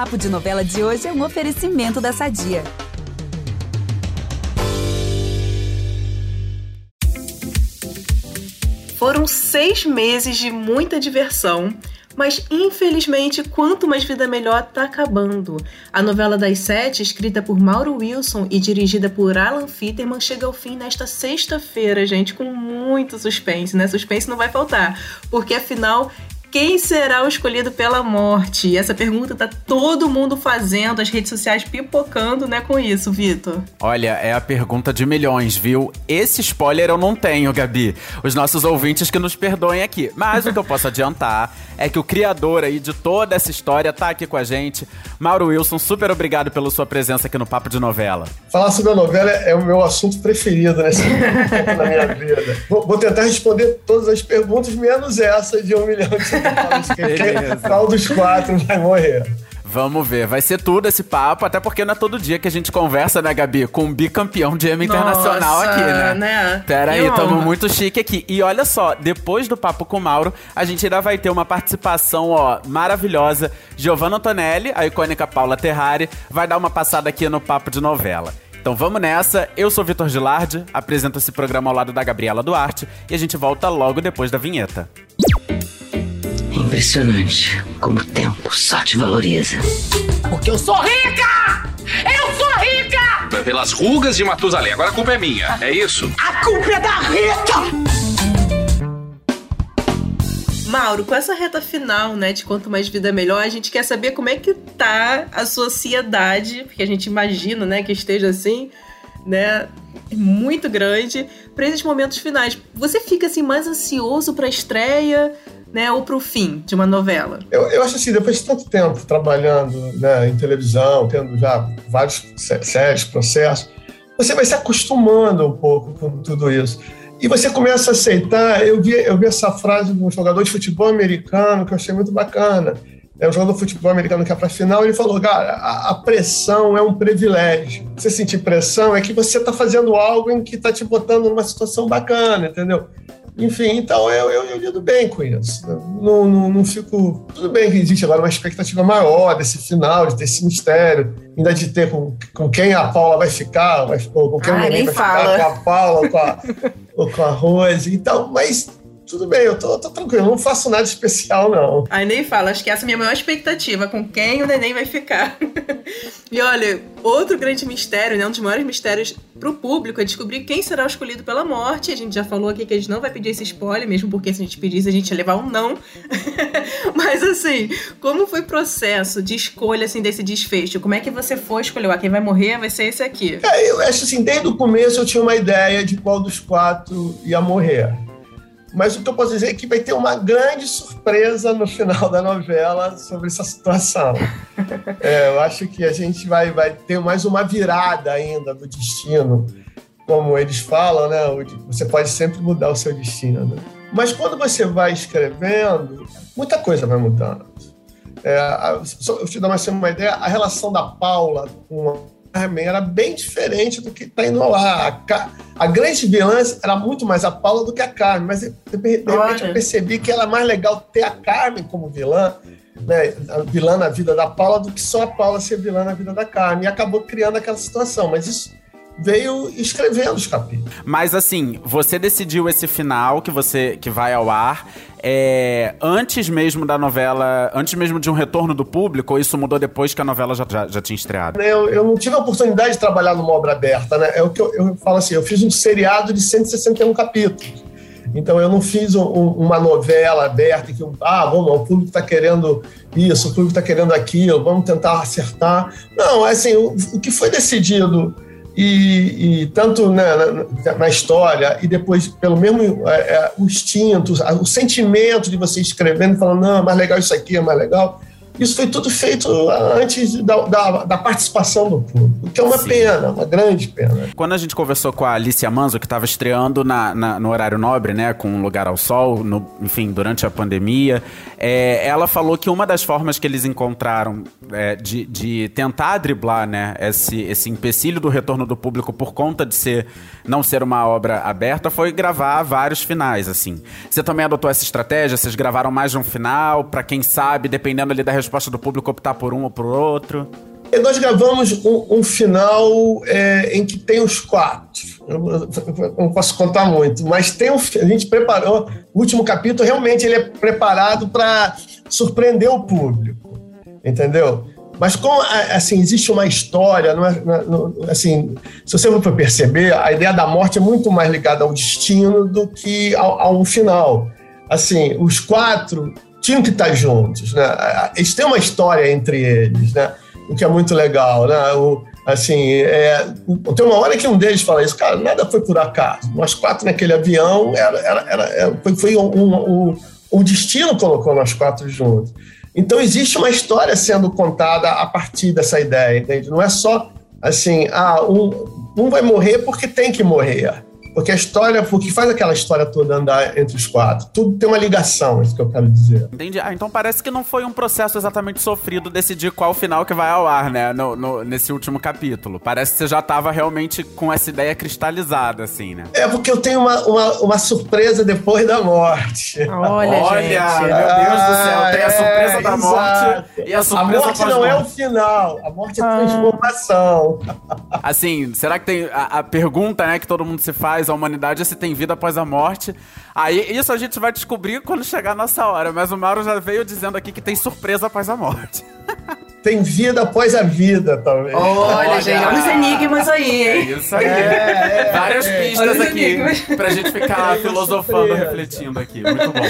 Papo de Novela de hoje é um oferecimento da Sadia. Foram seis meses de muita diversão, mas infelizmente Quanto Mais Vida Melhor tá acabando. A novela das sete, escrita por Mauro Wilson e dirigida por Alan Fitterman, chega ao fim nesta sexta-feira, gente, com muito suspense, né? Suspense não vai faltar, porque afinal quem será o escolhido pela morte? Essa pergunta tá todo mundo fazendo, as redes sociais pipocando, né, com isso, Vitor. Olha, é a pergunta de milhões, viu? Esse spoiler eu não tenho, Gabi. Os nossos ouvintes que nos perdoem aqui. Mas o que eu posso adiantar é que o criador aí de toda essa história tá aqui com a gente. Mauro Wilson, super obrigado pela sua presença aqui no Papo de Novela. Falar sobre a novela é o meu assunto preferido nesse momento da minha vida. Vou, vou tentar responder todas as perguntas, menos essa de um milhão de qual dos quatro vai morrer? Vamos ver, vai ser tudo esse papo, até porque não é todo dia que a gente conversa, né, Gabi, com um bicampeão de Emmy Internacional aqui, né? né? Pera aí, tamo muito chique aqui. E olha só, depois do papo com o Mauro, a gente ainda vai ter uma participação, ó, maravilhosa. Giovanna Antonelli, a icônica Paula Terrari, vai dar uma passada aqui no papo de novela. Então vamos nessa. Eu sou Vitor Gilardi, apresento esse programa ao lado da Gabriela Duarte e a gente volta logo depois da vinheta. Impressionante como o tempo só te valoriza. Porque eu sou rica! Eu sou rica! Pelas rugas de Matusalém. Agora a culpa é minha, é isso? A culpa é da Rita! Mauro, com essa reta final, né, de quanto mais vida melhor, a gente quer saber como é que tá a sociedade, porque a gente imagina, né, que esteja assim, né, muito grande para esses momentos finais. Você fica assim mais ansioso para a estreia? Né, ou para o fim de uma novela? Eu, eu acho assim, depois de tanto tempo trabalhando né, em televisão, tendo já vários séries, processos, você vai se acostumando um pouco com tudo isso. E você começa a aceitar. Eu vi, eu vi essa frase de um jogador de futebol americano que eu achei muito bacana. É um jogador de futebol americano que é para final. Ele falou: cara, a, a, pressão é um privilégio. Você sentir pressão é que você está fazendo algo em que está te botando numa situação bacana, entendeu? Enfim, então eu, eu, eu lido bem com isso. Não, não, não, fico. Tudo bem que existe agora uma expectativa maior desse final, de ter esse mistério, ainda de ter com, com quem a Paula vai ficar, vai, com quem ah, vai fala. ficar, com a Paula, com a, ou com a Rose. Então, mas tudo bem, eu tô, tô, tranquilo, não faço nada especial, não. Aí nem fala, acho que essa é a minha maior expectativa, com quem o neném vai ficar. e olha, outro grande mistério, né, um dos maiores mistérios pro público é descobrir quem será o escolhido pela morte. A gente já falou aqui que a gente não vai pedir esse spoiler, mesmo porque se a gente pedisse a gente ia levar um não. Mas assim, como foi o processo de escolha assim, desse desfecho? Como é que você foi escolher? Ah, quem vai morrer vai ser esse aqui. É, eu acho assim, desde o começo eu tinha uma ideia de qual dos quatro ia morrer. Mas o que eu posso dizer é que vai ter uma grande surpresa no final da novela sobre essa situação. É, eu acho que a gente vai, vai ter mais uma virada ainda do destino. Como eles falam, né? Você pode sempre mudar o seu destino. Né? Mas quando você vai escrevendo, muita coisa vai mudando. É, eu te dar mais uma ideia, a relação da Paula com Carmen era bem diferente do que está indo lá. A, a, grande vilã era muito mais a Paula do que a Carmen, mas de, repente eu percebi que era mais legal ter a Carmen como vilã, né, a vilã na vida da Paula, do que só a Paula ser vilã na vida da Carmen. E acabou criando aquela situação. Mas isso veio escrevendo os capítulos. Mas assim, você decidiu esse final que você que vai ao ar é, antes mesmo da novela, antes mesmo de um retorno do público, ou isso mudou depois que a novela já, já, já tinha estreado? Eu, eu, não tive a oportunidade de trabalhar numa obra aberta, né? É o que eu, eu falo assim, eu fiz um seriado de 161 capítulos. Então eu não fiz um, uma novela aberta que ah, vamos, o público está querendo isso, o público está querendo aquilo, vamos tentar acertar. Não, é assim, o, o que foi decidido e, e tanto na, na, na, história e depois pelo mesmo é, é, o instinto, o sentimento de você escrevendo, falando, não, é mais legal isso aqui, é mais legal. Isso foi tudo feito antes da, da, da participação do público, o que é uma Sim. pena, uma grande pena. Quando a gente conversou com a Alicia Manzo, que estava estreando na, na, no horário nobre, né, com um Lugar ao Sol, no, enfim, durante a pandemia, é, ela falou que uma das formas que eles encontraram é, de, de tentar driblar né, esse, esse empecilho do retorno do público por conta de ser não ser uma obra aberta foi gravar vários finais, assim. Você também adotou essa estratégia? Vocês gravaram mais de um final, para quem sabe, dependendo ali da resposta do público optar por um ou por outro? E nós gravamos um, um final é, em que tem os quatro. Eu, não posso contar muito, mas tem um, a gente preparou. O último capítulo realmente ele é preparado para surpreender o público, entendeu? Mas como assim existe uma história, não é, não, assim, se você for perceber, a ideia da morte é muito mais ligada ao destino do que ao, a um final. Assim, os quatro tinham que estar juntos, né? Eles têm uma história entre eles, né? o que é muito legal, né? O, assim, é, tem uma hora que um deles fala isso, cara, nada foi por acaso. Nós quatro naquele avião, era, era, era, é, foi, foi um, um, um, destino colocou nós quatro juntos. Então existe uma história sendo contada a partir dessa ideia, entende? Não é só assim, ah, um, um vai morrer porque tem que morrer. Porque a história, o que faz aquela história toda andar entre os quatro? Tudo tem uma ligação, é isso que eu quero dizer. Entendi. Ah, então parece que não foi um processo exatamente sofrido decidir qual final que vai ao ar, né? No, no nesse último capítulo. Parece que você já estava realmente com essa ideia cristalizada, assim, né? É porque eu tenho uma, uma, uma surpresa depois da morte. Olha, Olha gente. meu Deus do céu. Tem a surpresa é, da morte e a surpresa A morte não é o final. A morte é a transformação. Assim, será que tem a, a pergunta, né, que todo mundo se faz a humanidade se tem vida após a morte. Aí isso a gente vai descobrir quando chegar a nossa hora. Mas o Mauro já veio dizendo aqui que tem surpresa após a morte. tem vida após a vida, talvez. Olha, olha gente, olha os enigmas aí. É isso aí. É, é, Várias é, pistas aqui enigmas. pra gente ficar filosofando, refletindo aqui. Muito bom.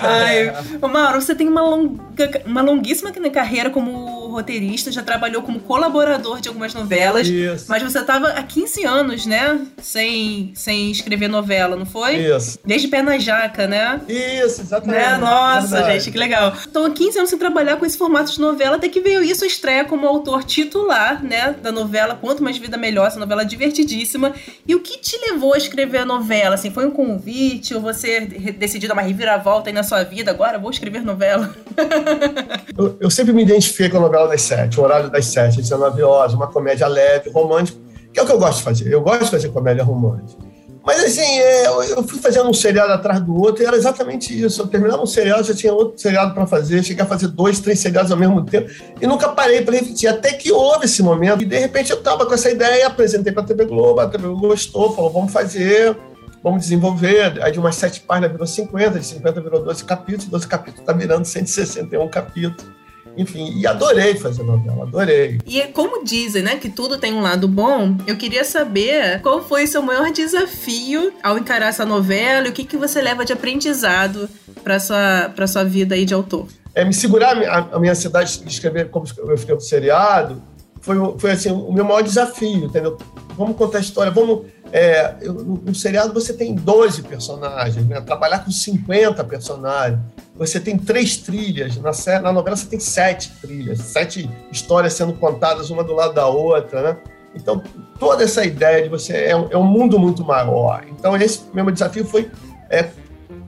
Ai, Mauro, você tem uma, longa, uma longuíssima carreira como roteirista, já trabalhou como colaborador de algumas novelas. Isso. Mas você estava há 15 anos, né? Sem, sem escrever novela, não foi? Isso. Desde Pé na Jaca, né? Isso, exatamente. Né? Nossa, Verdade. gente, que legal. Então, há 15 anos sem trabalhar com esse formato de novela, até que veio isso estreia como autor titular, né, da novela Quanto Mais Vida Melhor, essa novela divertidíssima. E o que te levou a escrever a novela? Assim, foi um convite ou você decidiu dar uma reviravolta aí na sua vida? Agora vou escrever novela? eu, eu, sempre me identifiquei com a novela das sete, o horário das sete, 19 horas, uma comédia leve, romântica, que é o que eu gosto de fazer. Eu gosto de fazer comédia romântica. Mas assim, é, eu fui fazendo um seriado atrás do outro e era exatamente isso. Eu terminava um seriado, já tinha outro seriado para fazer, cheguei a fazer dois, três seriados ao mesmo tempo e nunca parei para repetir. Até que houve esse momento e de repente eu estava com essa ideia, apresentei para a TV Globo, a TV Globo gostou, falou: vamos fazer, vamos desenvolver. Aí de umas sete páginas virou 50, de 50 virou 12 capítulos, 12 capítulos está virando 161 capítulos. Enfim, e adorei fazer novela, adorei. E é como dizem, né, que tudo tem um lado bom, eu queria saber qual foi seu maior desafio ao encarar essa novela e o que, que você leva de aprendizado para sua, pra sua vida aí de autor. É, me segurar a, a minha ansiedade de escrever como eu escrevo seriado foi, foi assim, o meu maior desafio, entendeu? Vamos contar a história, vamos é, no seriado você tem 12 personagens, né? trabalhar com 50 personagens. Você tem três trilhas, na, na novela você tem sete trilhas, sete histórias sendo contadas uma do lado da outra. Né? Então, toda essa ideia de você é um, é um mundo muito maior. Então, esse meu desafio foi é,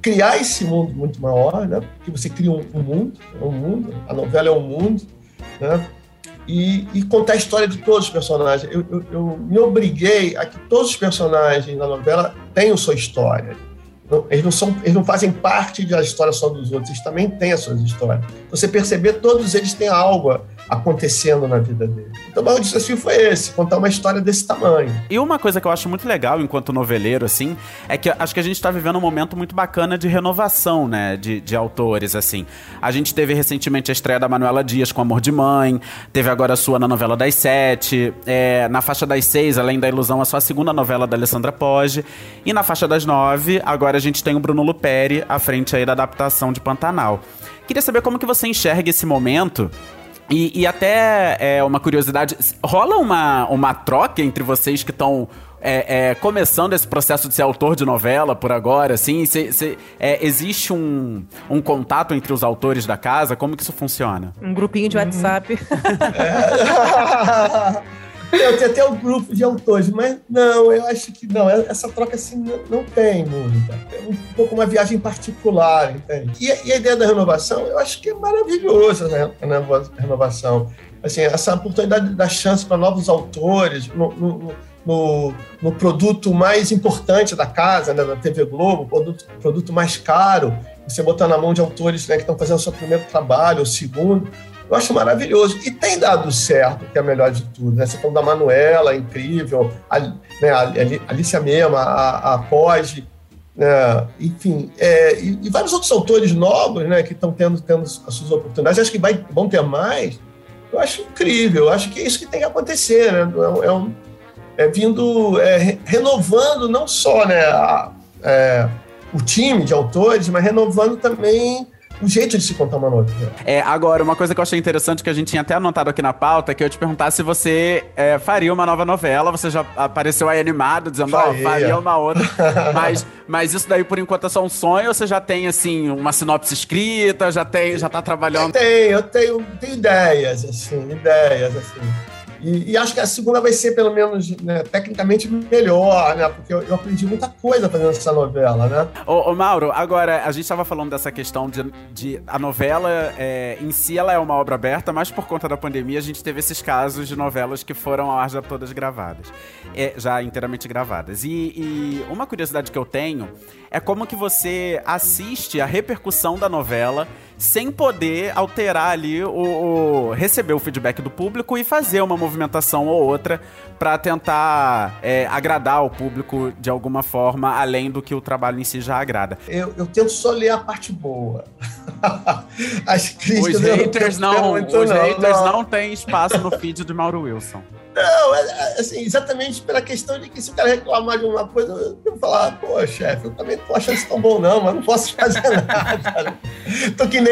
criar esse mundo muito maior, né? que você cria um, um mundo, é um mundo, a novela é um mundo. Né? e, e, contar a história de todos os personagens. Eu, eu, eu, me obriguei a que todos os personagens da novela tenham sua história. Eles não, são, eles não fazem parte da história só dos outros, eles também têm as suas histórias. Você perceber, todos eles têm algo acontecendo na vida dele. Então, o desafio foi esse, contar uma história desse tamanho. E uma coisa que eu acho muito legal enquanto noveleiro, assim, é que acho que a gente está vivendo um momento muito bacana de renovação, né, de, de autores, assim. A gente teve recentemente a estreia da Manuela Dias com Amor de Mãe, teve agora a sua na novela das sete, é, na faixa das seis, além da Ilusão, a sua segunda novela da Alessandra Poggi, e na faixa das nove, agora a gente tem o Bruno Luperi à frente aí da adaptação de Pantanal. Queria saber como que você enxerga esse momento e, e, até é, uma curiosidade, rola uma, uma troca entre vocês que estão é, é, começando esse processo de ser autor de novela por agora, assim? Cê, cê, é, existe um, um contato entre os autores da casa? Como que isso funciona? Um grupinho de WhatsApp. Uhum. Eu tenho até um grupo de autores, mas não, eu acho que não. Essa troca assim não, tem muita. É um pouco uma viagem particular, entende? E, a ideia da renovação, eu acho que é maravilhosa né? a renovação. Assim, essa oportunidade da chance para novos autores, no, no, no, no, produto mais importante da casa, né, da TV Globo, produto, produto mais caro. você botar na mão de autores né, que estão fazendo o seu primeiro trabalho, o segundo. Eu acho maravilhoso. E tem dado certo, que é a melhor de tudo. Né? Você falou da Manuela, incrível, a, né, a Alicia Mema, a, a Poggi, né? enfim, é, e, e, vários outros autores novos né, que estão tendo, tendo as suas oportunidades. Acho que vai, vão ter mais. Eu acho incrível. Eu acho que é isso que tem que acontecer. Né? É, é, um, é vindo, é, renovando não só né, a, é, o time de autores, mas renovando também o jeito de se contar uma novela. É, agora, uma coisa que eu achei interessante que a gente tinha até anotado aqui na pauta, é que eu te perguntar se você é, faria uma nova novela. Você já apareceu aí animado, dizendo, ó, oh, faria uma outra. mas, mas isso daí, por enquanto, é só um sonho ou você já tem, assim, uma sinopse escrita, já tem, já tá trabalhando? Eu tenho, eu tenho, tenho ideias, assim, ideias, assim. E, e, acho que a segunda vai ser, pelo menos, né, tecnicamente melhor, né? Porque eu, eu, aprendi muita coisa fazendo essa novela, né? Ô, ô Mauro, agora, a gente estava falando dessa questão de, de a novela é, em si, ela é uma obra aberta, mas por conta da pandemia a gente teve esses casos de novelas que foram ao ar já todas gravadas. É, já inteiramente gravadas. E, e uma curiosidade que eu tenho é como que você assiste a repercussão da novela sem poder alterar ali o, o, receber o feedback do público e fazer uma movimentação ou outra para tentar é, agradar o público de alguma forma, além do que o trabalho em si já agrada. Eu, eu tento só ler a parte boa. As críticas os haters não, os não, haters não. não têm espaço no feed de Mauro Wilson. Não, é, é, assim, exatamente pela questão de que se o cara reclamar de uma coisa, eu vou falar, pô, chefe, eu também não tô achando isso tão bom, não, mas não posso fazer nada. tô que nem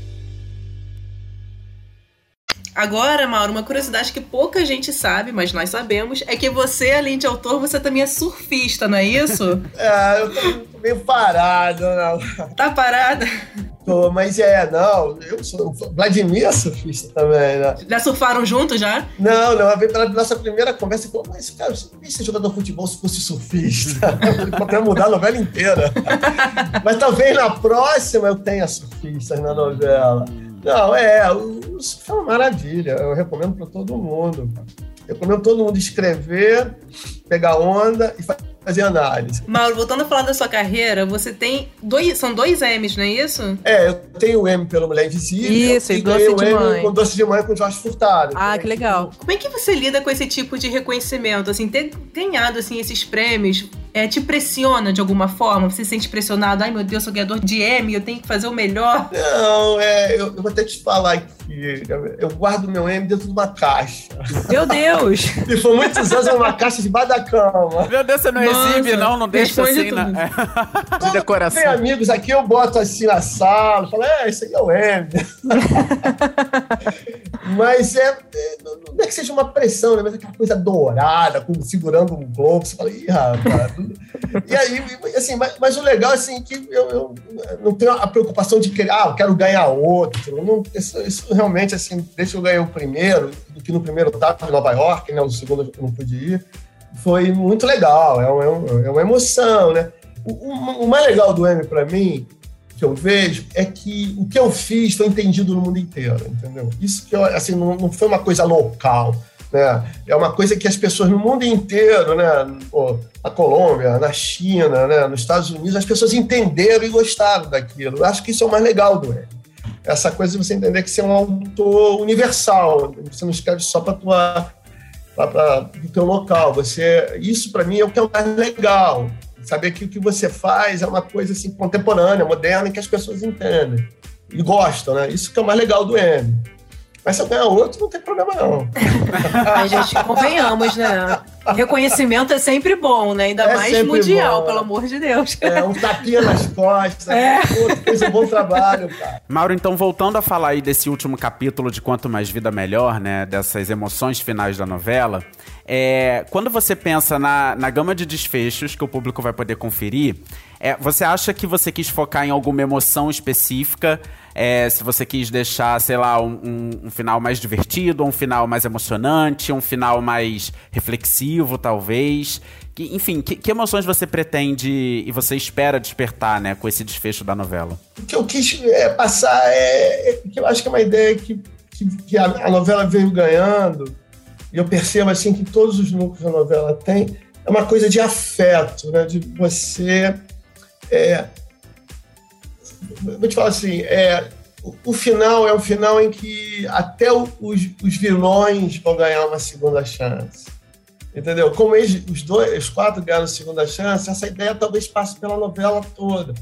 Agora, Mauro, uma curiosidade que pouca gente sabe, mas nós sabemos, é que você, além de autor, você também é surfista, não é isso? é, eu tô meio parado, não. Tá parada? Tô, mas é, não, eu sou. Vladimir é surfista também, né? Já surfaram juntos já? Não, não, pela nossa primeira conversa e falou: Mas, cara, você não ser jogador de futebol se fosse surfista. Poderia mudar a novela inteira. mas talvez na próxima eu tenha surfistas na novela. Não, é, o surf é uma maravilha. Eu recomendo para todo mundo. Eu recomendo todo mundo escrever, pegar onda e fazer análise. Mauro, voltando a falar da sua carreira, você tem dois, são dois M's, não é isso? É, eu tenho o M pelo Mulher Invisível. Isso, e doce de mãe. com Doce de Mãe com Jorge Furtado. Ah, que legal. Como é que você lida com esse tipo de reconhecimento? Assim, ter ganhado assim, esses prêmios é, te pressiona de alguma forma? Você se sente pressionado? Ai, meu Deus, sou ganhador de M, eu tenho que fazer o melhor? Não, é, eu, eu vou até te falar que eu guardo meu M dentro de uma caixa. Meu Deus! e foi muitos anos numa caixa debaixo da cama. Meu Deus, você não Nossa, exibe, não? Não deixa assim na, é, de decoração. Tem amigos aqui, eu boto assim na sala, falo, é, isso aí é o M. Mas é, é, não é que seja uma pressão, né? Mas é aquela coisa dourada, como segurando um globo. Você fala, ih, rapaz. e aí, assim, mas, mas, o legal, assim, é que eu, eu, não tenho a preocupação de que, ah, eu quero ganhar outro. Não, isso, isso, realmente, assim, desde que eu ganhei o primeiro, que no primeiro estava em Nova York, né? O segundo eu não pude ir. Foi muito legal, é uma, é uma emoção, né? O, o, o mais legal do M para mim que eu vejo é que o que eu fiz foi entendido no mundo inteiro, entendeu? Isso que eu, assim não, não foi uma coisa local, né? É uma coisa que as pessoas no mundo inteiro, né? Pô, na Colômbia, na China, né? Nos Estados Unidos, as pessoas entenderam e gostaram daquilo. Eu acho que isso é o mais legal do L. Essa coisa de você entender que você é um autor universal. Você não escreve só para tua para o teu local. Você, isso para mim é o que é o mais legal. Saber que o que você faz é uma coisa assim contemporânea, moderna, que as pessoas entendem e gostam, né? Isso que é o mais legal do M. Mas se eu ganhar outro, não tem problema não. A gente, convenhamos, né? Reconhecimento é sempre bom, né? Ainda é mais mundial, bom. pelo amor de Deus. É, um tapinha nas costas. É. Pô, fez um bom trabalho, cara. Mauro, então, voltando a falar aí desse último capítulo de Quanto Mais Vida Melhor, né? Dessas emoções finais da novela. É, quando você pensa na, na gama de desfechos que o público vai poder conferir, é, você acha que você quis focar em alguma emoção específica? É, se você quis deixar, sei lá, um, um, um, final mais divertido, um final mais emocionante, um final mais reflexivo, talvez. Que, enfim, que, que, emoções você pretende e você espera despertar, né, com esse desfecho da novela? O que eu quis é, passar é, é, que eu acho que é uma ideia que, que, que a, a, novela veio ganhando, e eu percebo assim que todos os núcleos da novela têm, é uma coisa de afeto, né, de você é, vou te falar assim, é, o, o, final é um final em que até o, os, os, vilões vão ganhar uma segunda chance. Entendeu? Como eles, os, dois, os quatro ganharam a segunda chance, essa ideia talvez passe pela novela toda.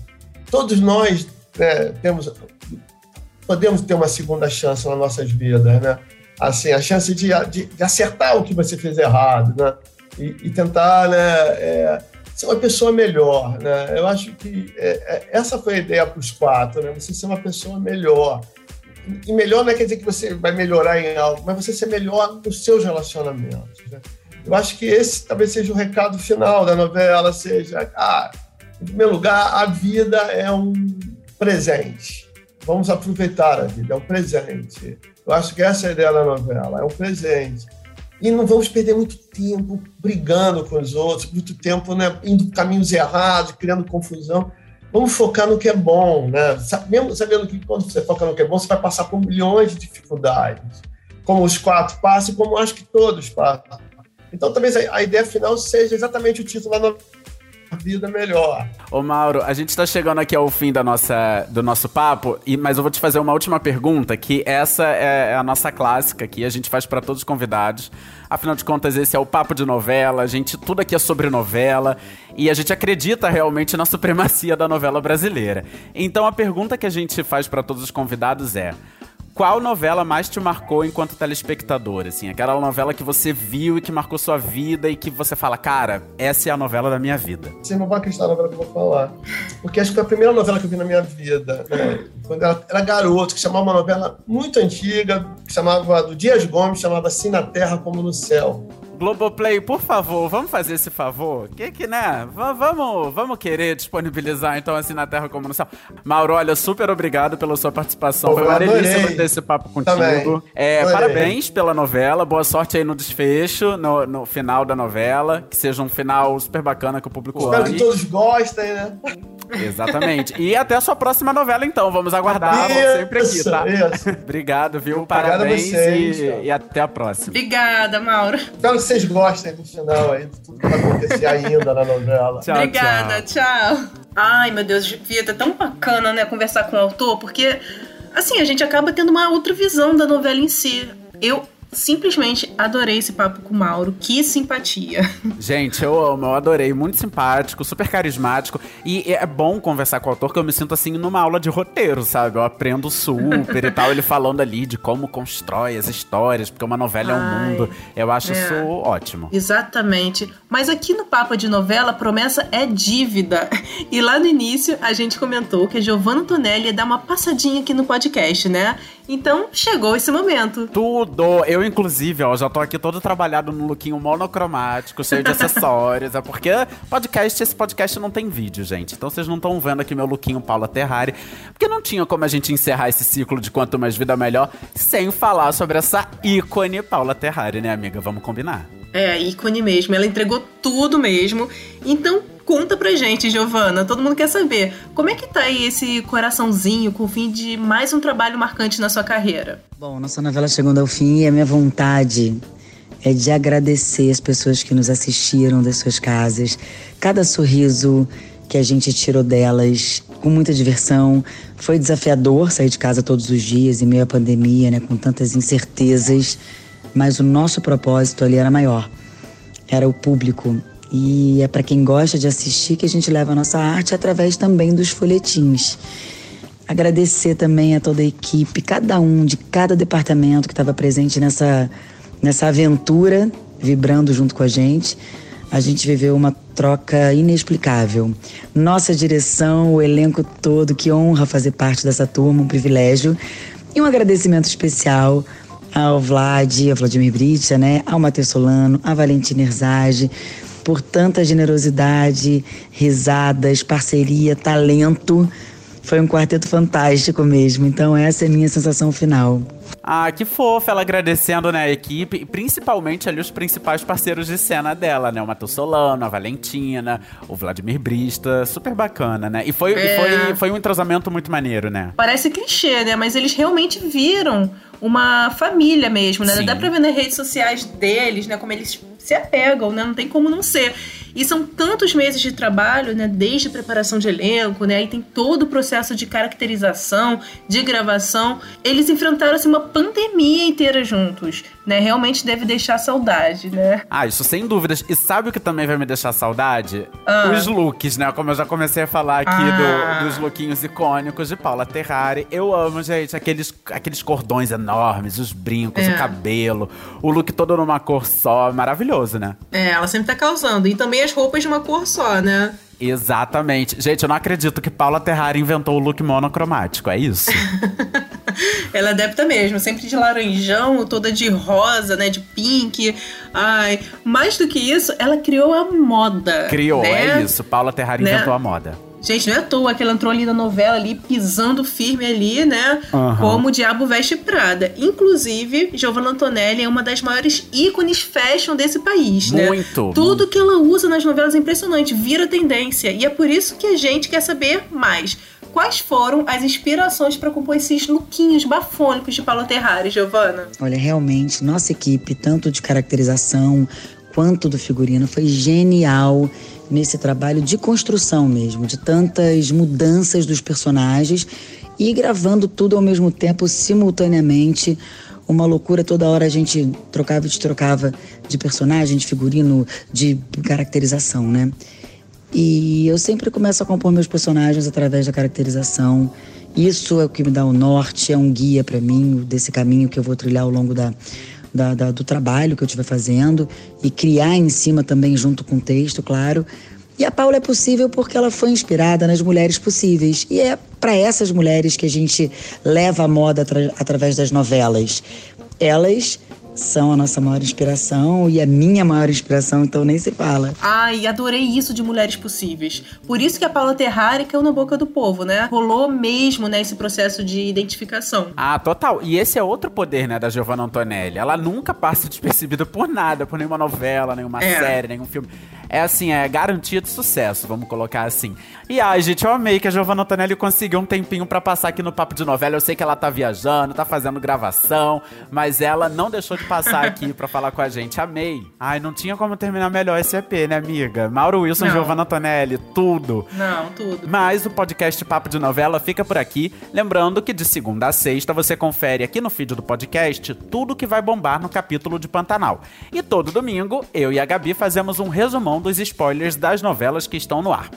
Todos nós né, temos, podemos ter uma segunda chance nas nossas vidas, né? Assim, a chance de, de, de acertar o que você fez errado, né? E, e tentar, né? É, ser uma pessoa melhor, né? Eu acho que é, é, essa foi a ideia para os quatro, né? Você ser uma pessoa melhor. E melhor não é quer dizer que você vai melhorar em algo, mas você ser melhor nos seus relacionamentos. Né? Eu acho que esse talvez seja o recado final da novela, seja, ah, em primeiro lugar, a vida é um presente. Vamos aproveitar a vida, é um presente. Eu acho que essa é a ideia da novela, é um presente. E não vamos perder muito tempo brigando com os outros, muito tempo né, indo caminhos errados, criando confusão. Vamos focar no que é bom, né? Mesmo sabendo que quando você foca no que é bom, você vai passar por milhões de dificuldades, como os quatro passam, como acho que todos passam. Então, talvez a ideia final seja exatamente o título da novela vida melhor. Ô Mauro, a gente tá chegando aqui ao fim da nossa, do nosso papo, e, mas eu vou te fazer uma última pergunta, que essa é, é a nossa clássica aqui, a gente faz para todos os convidados. Afinal de contas, esse é o papo de novela, a gente, tudo aqui é sobre novela, e a gente acredita realmente na supremacia da novela brasileira. Então a pergunta que a gente faz para todos os convidados é: qual novela mais te marcou enquanto telespectador? Assim, aquela novela que você viu e que marcou sua vida e que você fala, cara, essa é a novela da minha vida. Você não vai acreditar na novela que eu vou falar. Porque acho que foi a primeira novela que eu vi na minha vida, né? Quando eu era garoto, que chamava uma novela muito antiga, que chamava do Dias Gomes, chamava Assim na Terra como no Céu. Globoplay, por favor, vamos fazer esse favor? Que que, né? V vamos, vamos querer disponibilizar, então, assim, na Terra como no céu. Mauro, olha, super obrigado pela sua participação. Foi uma delícia ter esse papo contigo. É, parabéns pela novela, boa sorte aí no desfecho, no, no, final da novela. Que seja um final super bacana que o público Espero que todos gostem, né? Exatamente. E até a sua próxima novela, então. Vamos aguardar. Isso, sempre aqui, tá? Isso. Obrigado, viu? Parabéns vocês, e, e, até a próxima. Obrigada, Mauro. Que vocês gostem do final aí, de tudo que vai acontecer ainda na novela. Tchau, Obrigada, tchau. tchau. Ai, meu Deus, Vieta, é tão bacana, né, conversar com o autor, porque, assim, a gente acaba tendo uma outra visão da novela em si. Eu simplesmente adorei esse papo com o Mauro. Que simpatia. Gente, eu amo, eu adorei. Muito simpático, super carismático. E é bom conversar com o autor, que eu me sinto assim numa aula de roteiro, sabe? Eu aprendo super e tal. Ele falando ali de como constrói as histórias, porque uma novela Ai, é um mundo. Eu acho é. isso ótimo. Exatamente. Mas aqui no Papo de Novela, a promessa é dívida. E lá no início, a gente comentou que a Giovanna Tonelli ia dar uma passadinha aqui no podcast, né? Então, chegou esse momento. Tudo! Eu, inclusive, ó, já tô aqui todo trabalhado no lookinho monocromático, cheio de acessórios. É porque podcast, esse podcast não tem vídeo, gente. Então vocês não estão vendo aqui meu lookinho Paula Terrari. Porque não tinha como a gente encerrar esse ciclo de quanto mais vida melhor sem falar sobre essa ícone Paula Terrari, né, amiga? Vamos combinar. É, ícone mesmo. Ela entregou tudo mesmo. Então, Conta pra gente, Giovana, todo mundo quer saber. Como é que tá aí esse coraçãozinho com o fim de mais um trabalho marcante na sua carreira? Bom, nossa novela chegando ao fim e a minha vontade é de agradecer as pessoas que nos assistiram das suas casas, cada sorriso que a gente tirou delas com muita diversão. Foi desafiador sair de casa todos os dias em meio à pandemia, né, com tantas incertezas, mas o nosso propósito ali era maior. Era o público e é para quem gosta de assistir que a gente leva a nossa arte através também dos folhetins. Agradecer também a toda a equipe, cada um de cada departamento que estava presente nessa, nessa aventura, vibrando junto com a gente. A gente viveu uma troca inexplicável. Nossa direção, o elenco todo, que honra fazer parte dessa turma, um privilégio. E um agradecimento especial ao Vlad, ao Vladimir Britia, né? Ao Matheus Solano, à Valentina Erzage, por tanta generosidade, risadas, parceria, talento. Foi um quarteto fantástico mesmo. Então essa é a minha sensação final. Ah, que fofa ela agradecendo, né, a equipe, e principalmente ali os principais parceiros de cena dela, né? O Matheus Solano, a Valentina, o Vladimir Brista, super bacana, né? E foi, é. foi, foi um entrosamento muito maneiro, né? Parece clichê, né? Mas eles realmente viram uma família mesmo, né? Sim. Dá pra ver nas redes sociais deles, né? Como eles se apegam, né? Não tem como não ser. E são tantos meses de trabalho, né? Desde preparação de elenco, né? Aí tem todo o processo de caracterização, de gravação. Eles enfrentaram assim, uma pandemia inteira juntos, né? Realmente deve deixar saudade, né? Ah, isso sem dúvidas. E sabe o que também vai me deixar saudade? Ah. Os looks, né? Como eu já comecei a falar aqui ah. do, dos lookinhos icônicos de Paula Terrari. Eu amo, gente, aqueles, aqueles cordões enormes, os brincos, é. o cabelo, o look todo numa cor só. Maravilhoso, né? É, ela sempre tá causando. E também as roupas de uma cor só, né? Exatamente. Gente, eu não acredito que Paula Terrari inventou o look monocromático, é isso? Ela é adepta mesmo, sempre de laranjão, toda de rosa, né, de pink. Ai, mais do que isso, ela criou a moda. Criou, né? é isso. Paula Terrari né? inventou a moda. Gente, não é à toa que ela entrou ali na novela ali, pisando firme ali, né? Uhum. Como o Diabo Veste Prada. Inclusive, Giovanna Antonelli é uma das maiores ícones fashion desse país, né? Muito. Tudo que ela usa nas novelas é impressionante, vira tendência. E é por isso que a gente quer saber mais. Quais foram as inspirações para compor esses lookinhos bafônicos de Paula Terrari, Giovanna? Olha, realmente, nossa equipe, tanto de caracterização quanto do figurino, foi genial nesse trabalho de construção mesmo, de tantas mudanças dos personagens e gravando tudo ao mesmo tempo, simultaneamente. Uma loucura, toda hora a gente trocava e destrocava de personagem, de figurino, de caracterização, né? E eu sempre começo a compor meus personagens através da caracterização. Isso é o que me dá o norte, é um guia para mim desse caminho que eu vou trilhar ao longo da, da, da, do trabalho que eu estiver fazendo e criar em cima também junto com o texto, claro. E a Paula é possível porque ela foi inspirada nas mulheres possíveis. E é para essas mulheres que a gente leva a moda atra através das novelas. Elas são a nossa maior inspiração e a minha maior inspiração, então nem se fala. Ai, adorei isso de Mulheres Possíveis. Por isso que a Paula Terrari caiu na boca do povo, né? Rolou mesmo, né, esse processo de identificação. Ah, total. E esse é outro poder, né, da Giovanna Antonelli. Ela nunca passa despercebida por nada, por nenhuma novela, nenhuma é. série, nenhum filme é assim, é garantia de sucesso, vamos colocar assim. E ai, gente, eu amei que a Giovanna Antonelli conseguiu um tempinho para passar aqui no Papo de Novela. Eu sei que ela tá viajando, tá fazendo gravação, mas ela não deixou de passar aqui para falar com a gente. Amei. Ai, não tinha como terminar melhor esse EP, né, amiga? Mauro Wilson, não. Giovanna Antonelli, tudo. Não, tudo. Mas o podcast Papo de Novela fica por aqui. Lembrando que de segunda a sexta você confere aqui no feed do podcast tudo que vai bombar no capítulo de Pantanal. E todo domingo, eu e a Gabi fazemos um resumão dos spoilers das novelas que estão no ar.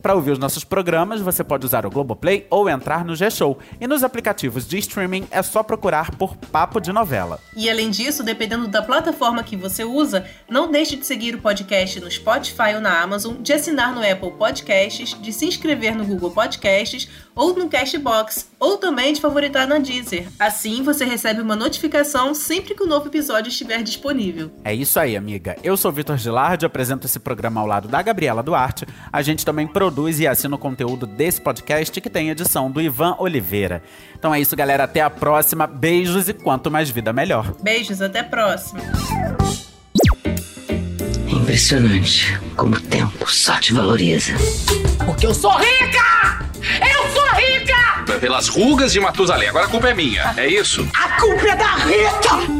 Para ouvir os nossos programas, você pode usar o Globoplay ou entrar no G-Show. E nos aplicativos de streaming é só procurar por Papo de Novela. E além disso, dependendo da plataforma que você usa, não deixe de seguir o podcast no Spotify ou na Amazon, de assinar no Apple Podcasts, de se inscrever no Google Podcasts ou no Cashbox, ou também de favoritar na Deezer. Assim você recebe uma notificação sempre que o um novo episódio estiver disponível. É isso aí, amiga. Eu sou Vitor Gilardi, apresento esse programa ao lado da Gabriela Duarte. A gente também produz e assina o conteúdo desse podcast que tem edição do Ivan Oliveira. Então é isso, galera. Até a próxima. Beijos e quanto mais vida, melhor. Beijos, até a próxima. Impressionante como o tempo só te valoriza. Porque eu sou rica! Eu sou rica! Pelas rugas de Matusalém. Agora a culpa é minha, é isso? A culpa é da Rita!